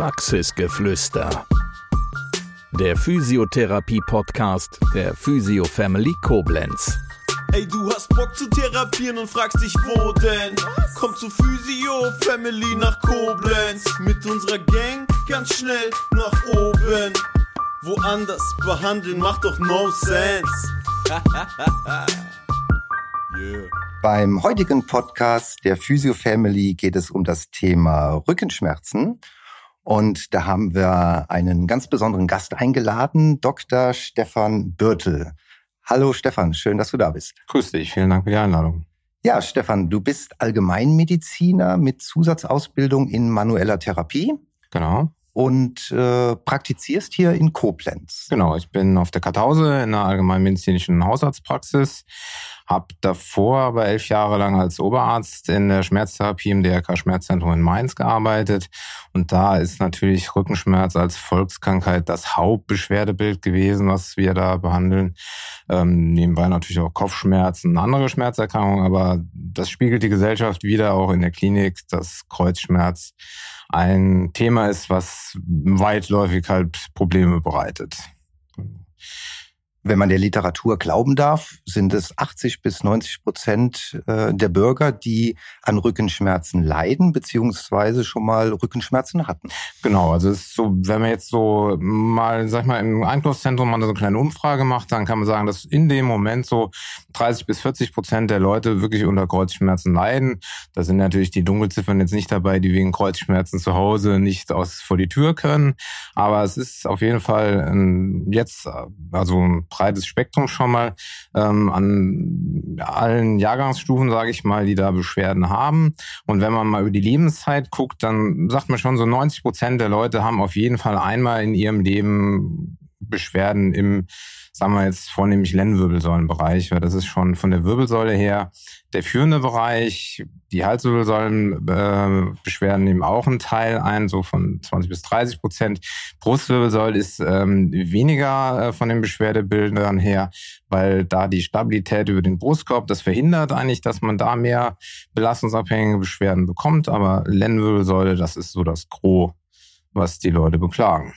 Praxisgeflüster. Der Physiotherapie-Podcast der Physio Family Koblenz. Ey, du hast Bock zu therapieren und fragst dich, wo denn? Komm zu Physio Family nach Koblenz. Mit unserer Gang ganz schnell nach oben. Woanders behandeln macht doch no sense. yeah. Beim heutigen Podcast der Physio Family geht es um das Thema Rückenschmerzen. Und da haben wir einen ganz besonderen Gast eingeladen, Dr. Stefan Birtel. Hallo Stefan, schön, dass du da bist. Grüß dich, vielen Dank für die Einladung. Ja, Stefan, du bist Allgemeinmediziner mit Zusatzausbildung in manueller Therapie. Genau. Und äh, praktizierst hier in Koblenz. Genau, ich bin auf der Kartause in einer allgemeinmedizinischen Hausarztpraxis habe davor aber elf Jahre lang als Oberarzt in der Schmerztherapie im DRK Schmerzzentrum in Mainz gearbeitet. Und da ist natürlich Rückenschmerz als Volkskrankheit das Hauptbeschwerdebild gewesen, was wir da behandeln. Ähm, nebenbei natürlich auch Kopfschmerzen, andere Schmerzerkrankungen, aber das spiegelt die Gesellschaft wieder auch in der Klinik, dass Kreuzschmerz ein Thema ist, was weitläufig halt Probleme bereitet. Wenn man der Literatur glauben darf, sind es 80 bis 90 Prozent äh, der Bürger, die an Rückenschmerzen leiden, beziehungsweise schon mal Rückenschmerzen hatten. Genau, also es ist so, wenn man jetzt so mal, sag ich mal, im Einkaufszentrum mal so eine kleine Umfrage macht, dann kann man sagen, dass in dem Moment so 30 bis 40 Prozent der Leute wirklich unter Kreuzschmerzen leiden. Da sind natürlich die Dunkelziffern jetzt nicht dabei, die wegen Kreuzschmerzen zu Hause nicht aus vor die Tür können. Aber es ist auf jeden Fall jetzt, also breites Spektrum schon mal ähm, an allen Jahrgangsstufen, sage ich mal, die da Beschwerden haben. Und wenn man mal über die Lebenszeit guckt, dann sagt man schon, so 90 Prozent der Leute haben auf jeden Fall einmal in ihrem Leben Beschwerden im sagen wir jetzt vornehmlich Lendenwirbelsäulenbereich, weil das ist schon von der Wirbelsäule her der führende Bereich. Die Halswirbelsäulenbeschwerden äh, nehmen auch einen Teil ein, so von 20 bis 30 Prozent. Brustwirbelsäule ist ähm, weniger äh, von den Beschwerdebildern her, weil da die Stabilität über den Brustkorb, das verhindert eigentlich, dass man da mehr belastungsabhängige Beschwerden bekommt. Aber Lendenwirbelsäule, das ist so das Gros, was die Leute beklagen.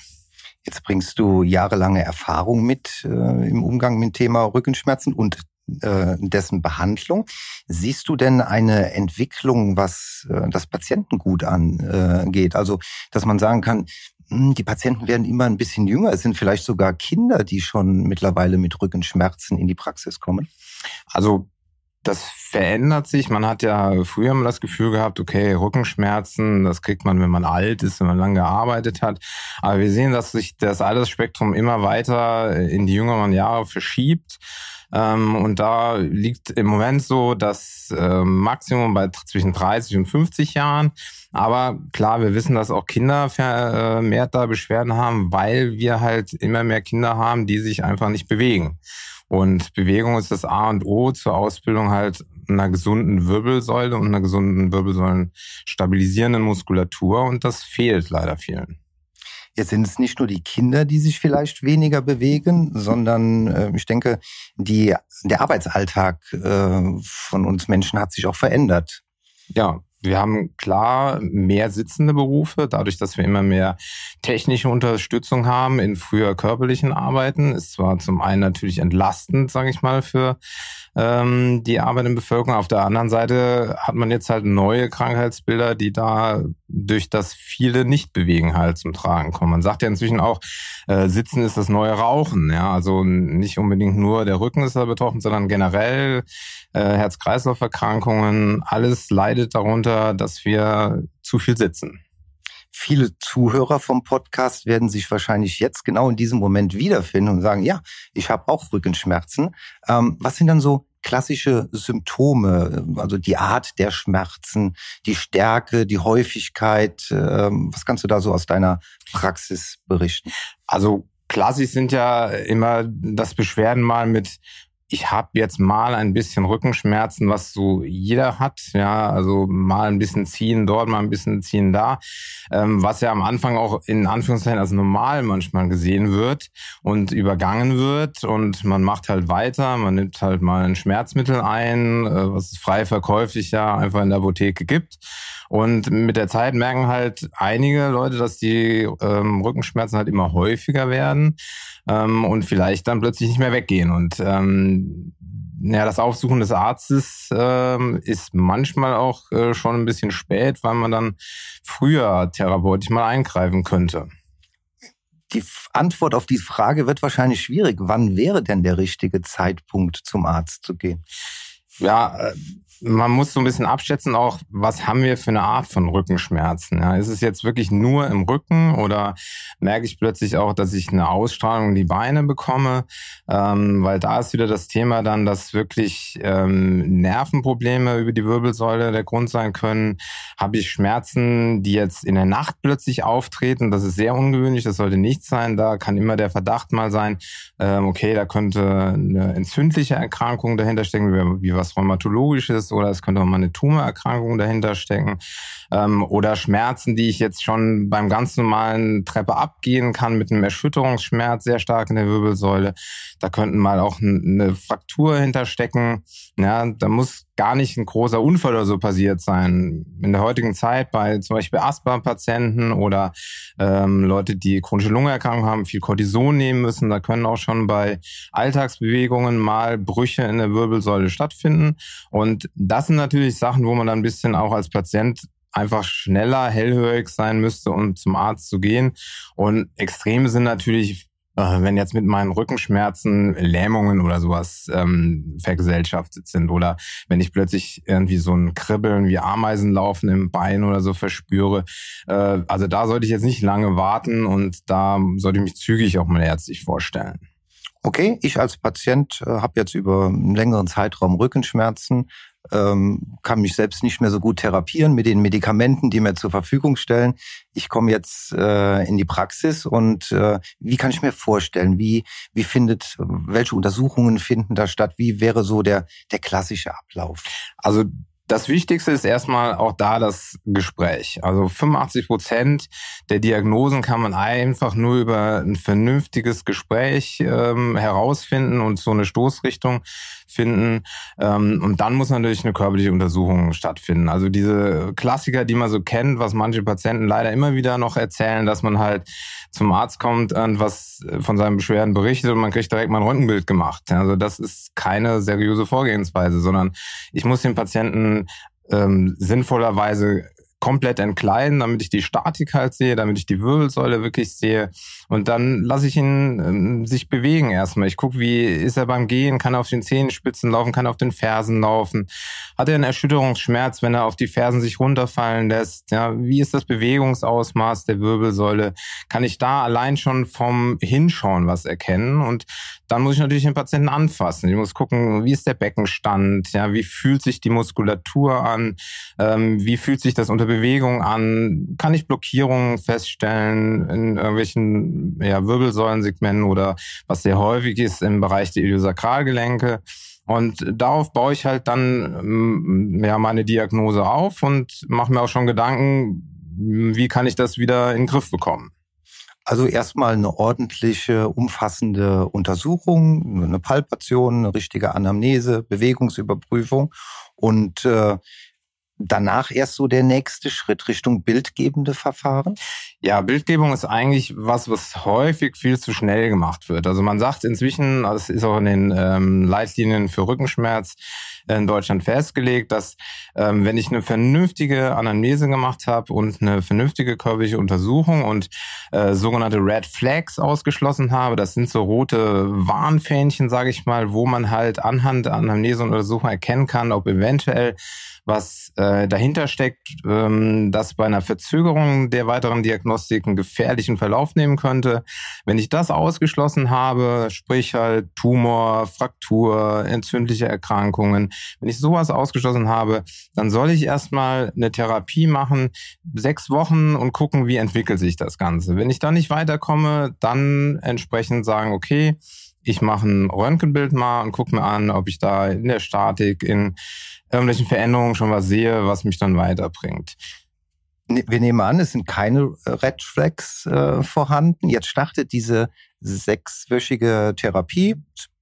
Jetzt bringst du jahrelange Erfahrung mit äh, im Umgang mit dem Thema Rückenschmerzen und äh, dessen Behandlung. Siehst du denn eine Entwicklung, was äh, das Patientengut angeht? Also, dass man sagen kann, hm, die Patienten werden immer ein bisschen jünger. Es sind vielleicht sogar Kinder, die schon mittlerweile mit Rückenschmerzen in die Praxis kommen. Also das verändert sich. Man hat ja früher immer das Gefühl gehabt, okay, Rückenschmerzen, das kriegt man, wenn man alt ist, wenn man lange gearbeitet hat. Aber wir sehen, dass sich das Altersspektrum immer weiter in die jüngeren Jahre verschiebt. Ähm, und da liegt im Moment so das ähm, Maximum bei zwischen 30 und 50 Jahren. Aber klar, wir wissen, dass auch Kinder vermehrt da Beschwerden haben, weil wir halt immer mehr Kinder haben, die sich einfach nicht bewegen. Und Bewegung ist das A und O zur Ausbildung halt einer gesunden Wirbelsäule und einer gesunden Wirbelsäulen stabilisierenden Muskulatur. Und das fehlt leider vielen. Jetzt sind es nicht nur die Kinder, die sich vielleicht weniger bewegen, sondern äh, ich denke, die, der Arbeitsalltag äh, von uns Menschen hat sich auch verändert. Ja, wir haben klar mehr sitzende Berufe, dadurch, dass wir immer mehr technische Unterstützung haben in früher körperlichen Arbeiten. Ist zwar zum einen natürlich entlastend, sage ich mal, für ähm, die Arbeit in Bevölkerung. Auf der anderen Seite hat man jetzt halt neue Krankheitsbilder, die da durch das viele Nicht-Bewegen halt zum Tragen kommen. Man sagt ja inzwischen auch, äh, Sitzen ist das neue Rauchen. Ja, also nicht unbedingt nur der Rücken ist da betroffen, sondern generell äh, Herz-Kreislauf-Erkrankungen. Alles leidet darunter, dass wir zu viel sitzen. Viele Zuhörer vom Podcast werden sich wahrscheinlich jetzt genau in diesem Moment wiederfinden und sagen, ja, ich habe auch Rückenschmerzen. Ähm, was sind dann so klassische Symptome, also die Art der Schmerzen, die Stärke, die Häufigkeit? Ähm, was kannst du da so aus deiner Praxis berichten? Also klassisch sind ja immer das Beschwerden mal mit ich habe jetzt mal ein bisschen Rückenschmerzen, was so jeder hat. Ja, also mal ein bisschen ziehen dort, mal ein bisschen ziehen da, ähm, was ja am Anfang auch in Anführungszeichen als normal manchmal gesehen wird und übergangen wird. Und man macht halt weiter, man nimmt halt mal ein Schmerzmittel ein, äh, was es frei verkäuflich ja einfach in der Apotheke gibt Und mit der Zeit merken halt einige Leute, dass die ähm, Rückenschmerzen halt immer häufiger werden ähm, und vielleicht dann plötzlich nicht mehr weggehen. Und ähm, ja, das Aufsuchen des Arztes ähm, ist manchmal auch äh, schon ein bisschen spät, weil man dann früher therapeutisch mal eingreifen könnte. Die Antwort auf diese Frage wird wahrscheinlich schwierig. Wann wäre denn der richtige Zeitpunkt, zum Arzt zu gehen? Ja, äh, man muss so ein bisschen abschätzen auch, was haben wir für eine Art von Rückenschmerzen? Ja, ist es jetzt wirklich nur im Rücken oder merke ich plötzlich auch, dass ich eine Ausstrahlung in die Beine bekomme? Ähm, weil da ist wieder das Thema dann, dass wirklich ähm, Nervenprobleme über die Wirbelsäule der Grund sein können. Habe ich Schmerzen, die jetzt in der Nacht plötzlich auftreten? Das ist sehr ungewöhnlich, das sollte nicht sein. Da kann immer der Verdacht mal sein, ähm, okay, da könnte eine entzündliche Erkrankung dahinter stecken, wie, wie was Rheumatologisches oder es könnte auch mal eine Tumorerkrankung dahinter stecken ähm, oder Schmerzen, die ich jetzt schon beim ganz normalen Treppe abgehen kann mit einem Erschütterungsschmerz sehr stark in der Wirbelsäule. Da könnten mal auch eine Fraktur hinterstecken. Ja, da muss gar nicht ein großer Unfall oder so passiert sein. In der heutigen Zeit bei zum Beispiel Asthma-Patienten oder ähm, Leute, die chronische Lungenerkrankungen haben, viel Cortison nehmen müssen, da können auch schon bei Alltagsbewegungen mal Brüche in der Wirbelsäule stattfinden. Und das sind natürlich Sachen, wo man dann ein bisschen auch als Patient einfach schneller, hellhörig sein müsste, um zum Arzt zu gehen. Und Extreme sind natürlich wenn jetzt mit meinen Rückenschmerzen Lähmungen oder sowas ähm, vergesellschaftet sind oder wenn ich plötzlich irgendwie so ein Kribbeln wie Ameisen laufen im Bein oder so verspüre. Äh, also da sollte ich jetzt nicht lange warten und da sollte ich mich zügig auch mal ärztlich vorstellen. Okay, ich als Patient äh, habe jetzt über einen längeren Zeitraum Rückenschmerzen, ähm, kann mich selbst nicht mehr so gut therapieren mit den Medikamenten, die mir zur Verfügung stellen. Ich komme jetzt äh, in die Praxis und äh, wie kann ich mir vorstellen, wie, wie findet, welche Untersuchungen finden da statt? Wie wäre so der, der klassische Ablauf? Also das Wichtigste ist erstmal auch da das Gespräch. Also 85 Prozent der Diagnosen kann man einfach nur über ein vernünftiges Gespräch ähm, herausfinden und so eine Stoßrichtung finden. Ähm, und dann muss natürlich eine körperliche Untersuchung stattfinden. Also diese Klassiker, die man so kennt, was manche Patienten leider immer wieder noch erzählen, dass man halt zum Arzt kommt und was von seinen Beschwerden berichtet und man kriegt direkt mal ein Röntgenbild gemacht. Also das ist keine seriöse Vorgehensweise, sondern ich muss den Patienten ähm, sinnvollerweise komplett entkleiden, damit ich die Statik halt sehe, damit ich die Wirbelsäule wirklich sehe. Und dann lasse ich ihn ähm, sich bewegen erstmal. Ich gucke, wie ist er beim Gehen, kann er auf den Zehenspitzen laufen, kann er auf den Fersen laufen. Hat er einen Erschütterungsschmerz, wenn er auf die Fersen sich runterfallen lässt? Ja, wie ist das Bewegungsausmaß der Wirbelsäule? Kann ich da allein schon vom Hinschauen was erkennen? Und dann muss ich natürlich den Patienten anfassen. Ich muss gucken, wie ist der Beckenstand? Ja, wie fühlt sich die Muskulatur an? Ähm, wie fühlt sich das unter Bewegung an? Kann ich Blockierungen feststellen in irgendwelchen ja, Wirbelsäulensegmenten oder was sehr häufig ist im Bereich der Iliosakralgelenke? Und darauf baue ich halt dann ähm, ja meine Diagnose auf und mache mir auch schon Gedanken, wie kann ich das wieder in den Griff bekommen. Also erstmal eine ordentliche, umfassende Untersuchung, eine Palpation, eine richtige Anamnese, Bewegungsüberprüfung. Und äh, danach erst so der nächste Schritt Richtung bildgebende Verfahren? Ja, Bildgebung ist eigentlich was, was häufig viel zu schnell gemacht wird. Also man sagt inzwischen, das ist auch in den ähm, Leitlinien für Rückenschmerz in Deutschland festgelegt, dass ähm, wenn ich eine vernünftige Anamnese gemacht habe und eine vernünftige körperliche Untersuchung und äh, sogenannte Red Flags ausgeschlossen habe, das sind so rote Warnfähnchen, sage ich mal, wo man halt anhand Anamnese und Untersuchung erkennen kann, ob eventuell was äh, dahinter steckt, ähm, das bei einer Verzögerung der weiteren Diagnostik einen gefährlichen Verlauf nehmen könnte. Wenn ich das ausgeschlossen habe, sprich halt Tumor, Fraktur, entzündliche Erkrankungen, wenn ich sowas ausgeschlossen habe, dann soll ich erstmal eine Therapie machen, sechs Wochen und gucken, wie entwickelt sich das Ganze. Wenn ich da nicht weiterkomme, dann entsprechend sagen, okay, ich mache ein Röntgenbild mal und gucke mir an, ob ich da in der Statik, in irgendwelchen Veränderungen schon was sehe, was mich dann weiterbringt. Ne, wir nehmen an, es sind keine äh, Red Flags äh, vorhanden. Jetzt startet diese sechswöchige Therapie,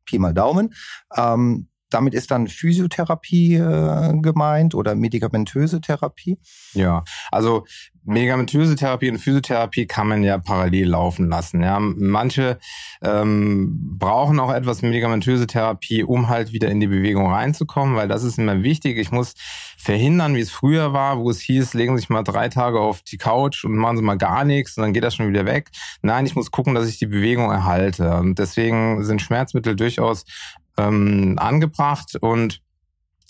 Pi mal Daumen. Ähm, damit ist dann Physiotherapie äh, gemeint oder medikamentöse Therapie? Ja, also medikamentöse Therapie und Physiotherapie kann man ja parallel laufen lassen. Ja, manche ähm, brauchen auch etwas medikamentöse Therapie, um halt wieder in die Bewegung reinzukommen, weil das ist immer wichtig. Ich muss verhindern, wie es früher war, wo es hieß, legen Sie sich mal drei Tage auf die Couch und machen Sie mal gar nichts und dann geht das schon wieder weg. Nein, ich muss gucken, dass ich die Bewegung erhalte. Und deswegen sind Schmerzmittel durchaus ähm, angebracht und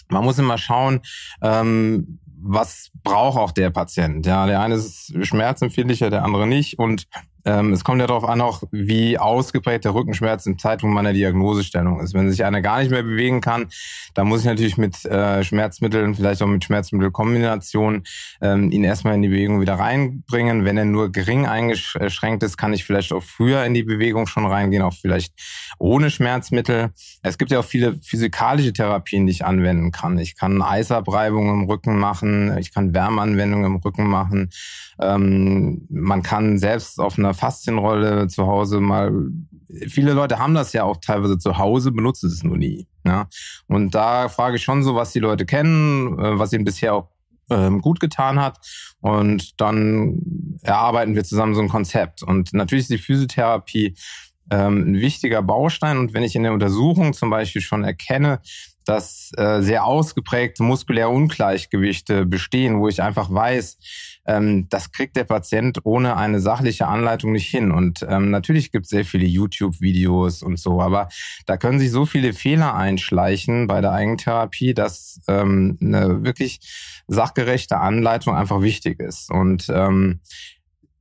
man muss immer schauen, ähm, was braucht auch der Patient. Ja, der eine ist schmerzempfindlicher, der andere nicht. Und ähm, es kommt ja darauf an, auch wie ausgeprägt der Rückenschmerz im Zeitpunkt meiner Diagnosestellung ist. Wenn sich einer gar nicht mehr bewegen kann, dann muss ich natürlich mit äh, Schmerzmitteln, vielleicht auch mit Schmerzmittelkombinationen, ähm, ihn erstmal in die Bewegung wieder reinbringen. Wenn er nur gering eingeschränkt ist, kann ich vielleicht auch früher in die Bewegung schon reingehen, auch vielleicht ohne Schmerzmittel. Es gibt ja auch viele physikalische Therapien, die ich anwenden kann. Ich kann Eisabreibungen im Rücken machen, ich kann Wärmeanwendungen im Rücken machen. Ähm, man kann selbst auf einer Faszienrolle zu Hause mal, viele Leute haben das ja auch teilweise zu Hause, benutzen es nur nie. Ja? Und da frage ich schon so, was die Leute kennen, äh, was ihnen bisher auch ähm, gut getan hat. Und dann erarbeiten wir zusammen so ein Konzept. Und natürlich ist die Physiotherapie ähm, ein wichtiger Baustein. Und wenn ich in der Untersuchung zum Beispiel schon erkenne, dass äh, sehr ausgeprägte muskuläre Ungleichgewichte bestehen, wo ich einfach weiß, ähm, das kriegt der Patient ohne eine sachliche Anleitung nicht hin. Und ähm, natürlich gibt es sehr viele YouTube-Videos und so, aber da können sich so viele Fehler einschleichen bei der Eigentherapie, dass ähm, eine wirklich sachgerechte Anleitung einfach wichtig ist. Und ähm,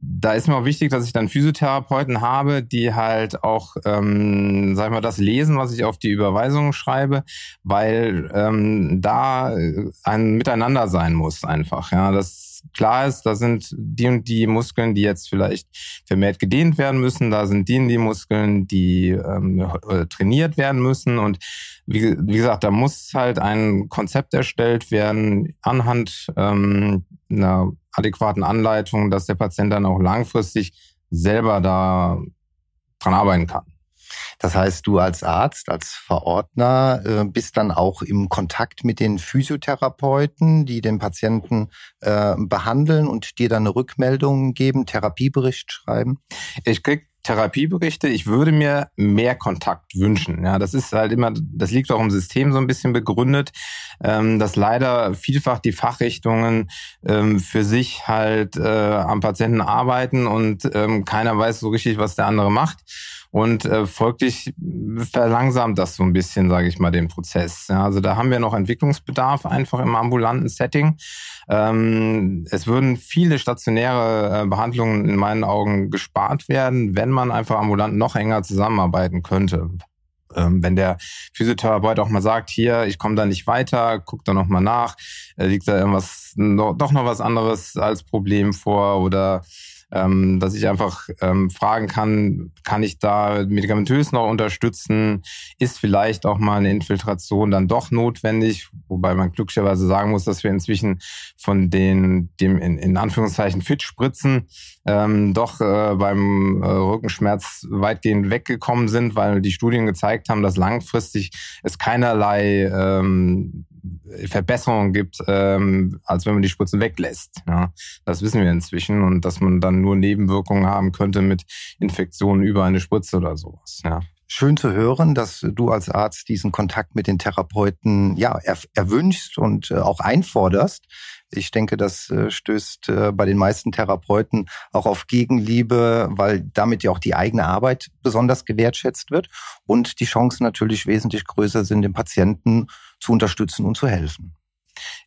da ist mir auch wichtig, dass ich dann Physiotherapeuten habe, die halt auch, ähm, sag ich mal, das lesen, was ich auf die Überweisung schreibe, weil ähm, da ein Miteinander sein muss einfach. Ja, das klar ist, da sind die und die Muskeln, die jetzt vielleicht vermehrt gedehnt werden müssen, da sind die und die Muskeln, die ähm, trainiert werden müssen und wie, wie gesagt, da muss halt ein Konzept erstellt werden anhand ähm, einer adäquaten Anleitung, dass der Patient dann auch langfristig selber da dran arbeiten kann. Das heißt, du als Arzt, als Verordner äh, bist dann auch im Kontakt mit den Physiotherapeuten, die den Patienten äh, behandeln und dir dann eine Rückmeldung geben, Therapiebericht schreiben? Ich krieg Therapieberichte. Ich würde mir mehr Kontakt wünschen. Ja, das ist halt immer, das liegt auch im System so ein bisschen begründet, ähm, dass leider vielfach die Fachrichtungen ähm, für sich halt äh, am Patienten arbeiten und ähm, keiner weiß so richtig, was der andere macht. Und äh, folglich verlangsamt das so ein bisschen, sage ich mal, den Prozess. Ja, also da haben wir noch Entwicklungsbedarf einfach im ambulanten Setting. Ähm, es würden viele stationäre äh, Behandlungen in meinen Augen gespart werden, wenn man einfach ambulant noch enger zusammenarbeiten könnte. Ähm, wenn der Physiotherapeut auch mal sagt, hier, ich komme da nicht weiter, guck da noch mal nach, äh, liegt da irgendwas, doch noch was anderes als Problem vor oder ähm, dass ich einfach ähm, fragen kann, kann ich da medikamentös noch unterstützen? Ist vielleicht auch mal eine Infiltration dann doch notwendig? Wobei man glücklicherweise sagen muss, dass wir inzwischen von den, dem in, in Anführungszeichen Fit-Spritzen ähm, doch äh, beim äh, Rückenschmerz weitgehend weggekommen sind, weil die Studien gezeigt haben, dass langfristig es keinerlei ähm, Verbesserungen gibt, ähm, als wenn man die Spritzen weglässt. Ja, das wissen wir inzwischen und dass man dann nur Nebenwirkungen haben könnte mit Infektionen über eine Spritze oder sowas. Ja. Schön zu hören, dass du als Arzt diesen Kontakt mit den Therapeuten ja erwünschst und äh, auch einforderst. Ich denke, das äh, stößt äh, bei den meisten Therapeuten auch auf Gegenliebe, weil damit ja auch die eigene Arbeit besonders gewertschätzt wird und die Chancen natürlich wesentlich größer sind, den Patienten zu unterstützen und zu helfen.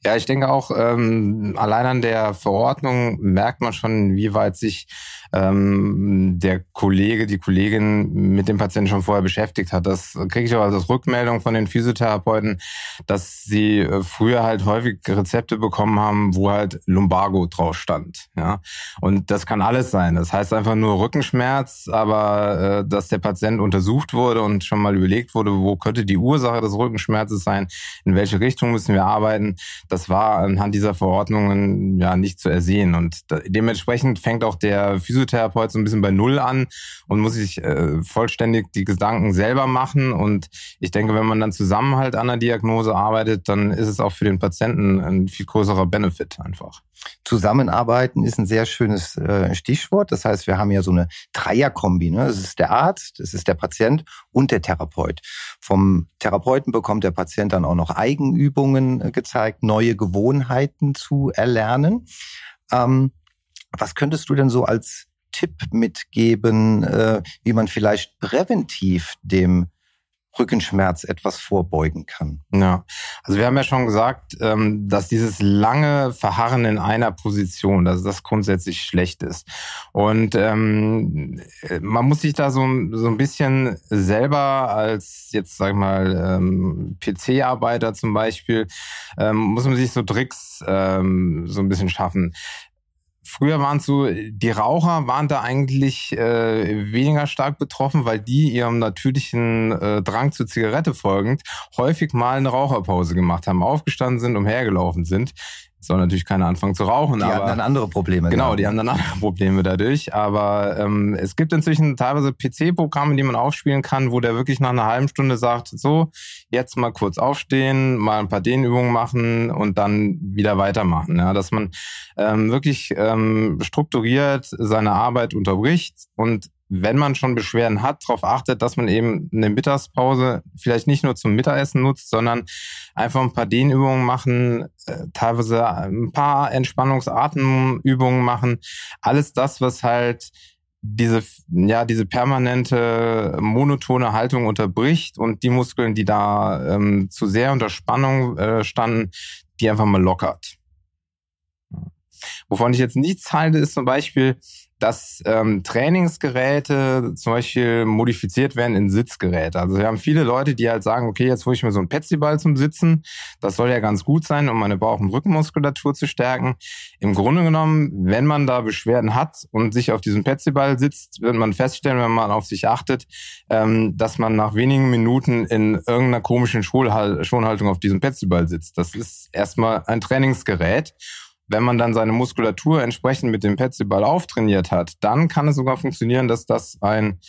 Ja, ich denke auch, ähm, allein an der Verordnung merkt man schon, wie weit sich ähm, der Kollege, die Kollegin mit dem Patienten schon vorher beschäftigt hat. Das kriege ich auch als Rückmeldung von den Physiotherapeuten, dass sie äh, früher halt häufig Rezepte bekommen haben, wo halt Lumbago drauf stand. Ja, und das kann alles sein. Das heißt einfach nur Rückenschmerz, aber äh, dass der Patient untersucht wurde und schon mal überlegt wurde, wo könnte die Ursache des Rückenschmerzes sein, in welche Richtung müssen wir arbeiten das war anhand dieser Verordnungen ja nicht zu ersehen. Und dementsprechend fängt auch der Physiotherapeut so ein bisschen bei Null an und muss sich äh, vollständig die Gedanken selber machen. Und ich denke, wenn man dann zusammen halt an der Diagnose arbeitet, dann ist es auch für den Patienten ein viel größerer Benefit einfach. Zusammenarbeiten ist ein sehr schönes äh, Stichwort. Das heißt, wir haben ja so eine Dreierkombi. Ne? Es ist der Arzt, es ist der Patient und der Therapeut. Vom Therapeuten bekommt der Patient dann auch noch Eigenübungen äh, gezeigt, neue Gewohnheiten zu erlernen. Ähm, was könntest du denn so als Tipp mitgeben, äh, wie man vielleicht präventiv dem Rückenschmerz etwas vorbeugen kann. Ja, also wir haben ja schon gesagt, ähm, dass dieses lange Verharren in einer Position, dass das grundsätzlich schlecht ist. Und ähm, man muss sich da so, so ein bisschen selber als jetzt sag ich mal ähm, PC-Arbeiter zum Beispiel, ähm, muss man sich so Tricks so ein bisschen schaffen. Früher waren es so, die Raucher waren da eigentlich äh, weniger stark betroffen, weil die ihrem natürlichen äh, Drang zur Zigarette folgend häufig mal eine Raucherpause gemacht haben, aufgestanden sind, umhergelaufen sind soll natürlich keiner anfangen zu rauchen. Die aber, haben dann andere Probleme. Genau, dann. die haben dann andere Probleme dadurch. Aber ähm, es gibt inzwischen teilweise PC-Programme, die man aufspielen kann, wo der wirklich nach einer halben Stunde sagt, so, jetzt mal kurz aufstehen, mal ein paar Dehnübungen machen und dann wieder weitermachen. Ja, dass man ähm, wirklich ähm, strukturiert seine Arbeit unterbricht und wenn man schon Beschwerden hat, darauf achtet, dass man eben eine Mittagspause vielleicht nicht nur zum Mittagessen nutzt, sondern einfach ein paar Dehnübungen machen, äh, teilweise ein paar Entspannungsatemübungen machen. Alles das, was halt diese, ja, diese permanente monotone Haltung unterbricht und die Muskeln, die da ähm, zu sehr unter Spannung äh, standen, die einfach mal lockert. Wovon ich jetzt nichts halte, ist zum Beispiel, dass ähm, Trainingsgeräte zum Beispiel modifiziert werden in Sitzgeräte. Also wir haben viele Leute, die halt sagen, okay, jetzt hole ich mir so einen Petsyball zum Sitzen. Das soll ja ganz gut sein, um meine Bauch- und Rückenmuskulatur zu stärken. Im Grunde genommen, wenn man da Beschwerden hat und sich auf diesem Petsyball sitzt, wird man feststellen, wenn man auf sich achtet, ähm, dass man nach wenigen Minuten in irgendeiner komischen Schonhaltung auf diesem Petsyball sitzt. Das ist erstmal ein Trainingsgerät. Wenn man dann seine Muskulatur entsprechend mit dem Petsyball auftrainiert hat, dann kann es sogar funktionieren, dass das ein,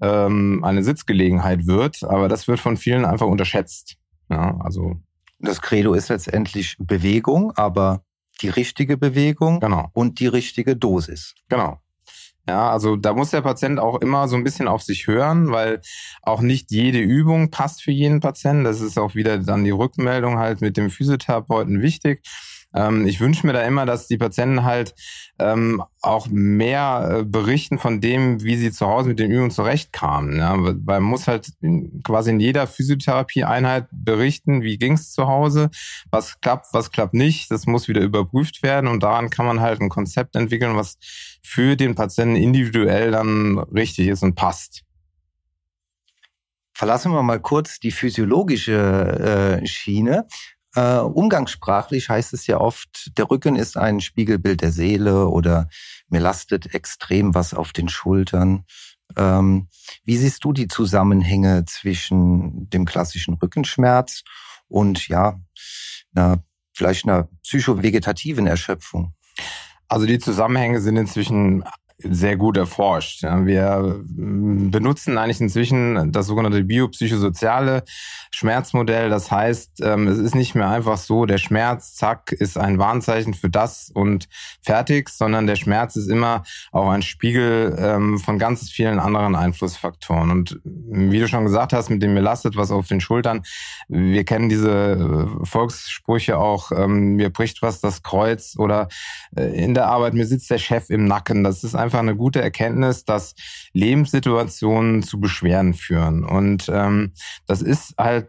ähm, eine Sitzgelegenheit wird. Aber das wird von vielen einfach unterschätzt. Ja, also das Credo ist letztendlich Bewegung, aber die richtige Bewegung genau. und die richtige Dosis. Genau. Ja, also da muss der Patient auch immer so ein bisschen auf sich hören, weil auch nicht jede Übung passt für jeden Patienten. Das ist auch wieder dann die Rückmeldung halt mit dem Physiotherapeuten wichtig. Ähm, ich wünsche mir da immer, dass die Patienten halt ähm, auch mehr äh, berichten von dem, wie sie zu Hause mit den Übungen zurechtkamen. Ja? Weil man muss halt quasi in jeder Physiotherapie-Einheit berichten, wie ging's zu Hause, was klappt, was klappt nicht. Das muss wieder überprüft werden und daran kann man halt ein Konzept entwickeln, was für den Patienten individuell dann richtig ist und passt. Verlassen wir mal kurz die physiologische äh, Schiene. Äh, umgangssprachlich heißt es ja oft, der Rücken ist ein Spiegelbild der Seele oder mir lastet extrem was auf den Schultern. Ähm, wie siehst du die Zusammenhänge zwischen dem klassischen Rückenschmerz und ja, einer, vielleicht einer psychovegetativen Erschöpfung? Also die Zusammenhänge sind inzwischen sehr gut erforscht. Wir benutzen eigentlich inzwischen das sogenannte biopsychosoziale Schmerzmodell. Das heißt, ähm, es ist nicht mehr einfach so, der Schmerz, zack, ist ein Warnzeichen für das und fertig, sondern der Schmerz ist immer auch ein Spiegel ähm, von ganz vielen anderen Einflussfaktoren. Und wie du schon gesagt hast, mit dem mir lastet was auf den Schultern, wir kennen diese äh, Volkssprüche auch, ähm, mir bricht was das Kreuz oder äh, in der Arbeit, mir sitzt der Chef im Nacken. Das ist einfach eine gute Erkenntnis, dass Lebenssituationen zu Beschwerden führen. Und ähm, das ist halt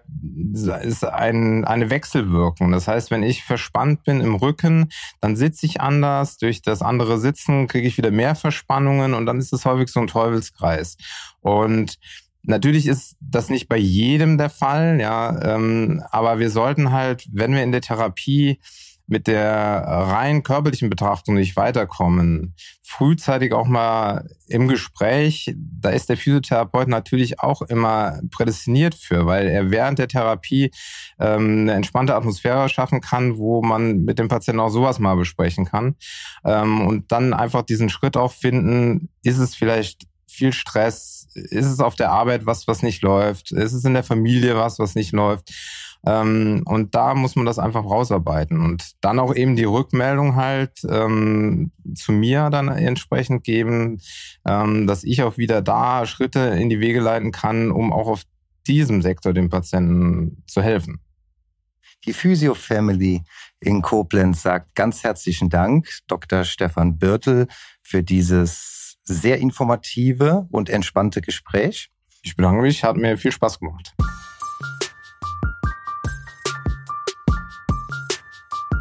ist ein, eine Wechselwirkung. Das heißt, wenn ich verspannt bin im Rücken, dann sitze ich anders. Durch das andere Sitzen kriege ich wieder mehr Verspannungen und dann ist es häufig so ein Teufelskreis. Und Natürlich ist das nicht bei jedem der Fall, ja, ähm, aber wir sollten halt, wenn wir in der Therapie mit der rein körperlichen Betrachtung nicht weiterkommen, frühzeitig auch mal im Gespräch, da ist der Physiotherapeut natürlich auch immer prädestiniert für, weil er während der Therapie ähm, eine entspannte Atmosphäre schaffen kann, wo man mit dem Patienten auch sowas mal besprechen kann. Ähm, und dann einfach diesen Schritt auch finden, ist es vielleicht viel Stress? Ist es auf der Arbeit was, was nicht läuft? Ist es in der Familie was, was nicht läuft? Ähm, und da muss man das einfach rausarbeiten und dann auch eben die Rückmeldung halt ähm, zu mir dann entsprechend geben, ähm, dass ich auch wieder da Schritte in die Wege leiten kann, um auch auf diesem Sektor dem Patienten zu helfen. Die Physio Family in Koblenz sagt ganz herzlichen Dank, Dr. Stefan Birtel, für dieses sehr informative und entspannte Gespräch. Ich bedanke mich, hat mir viel Spaß gemacht.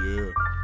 Yeah.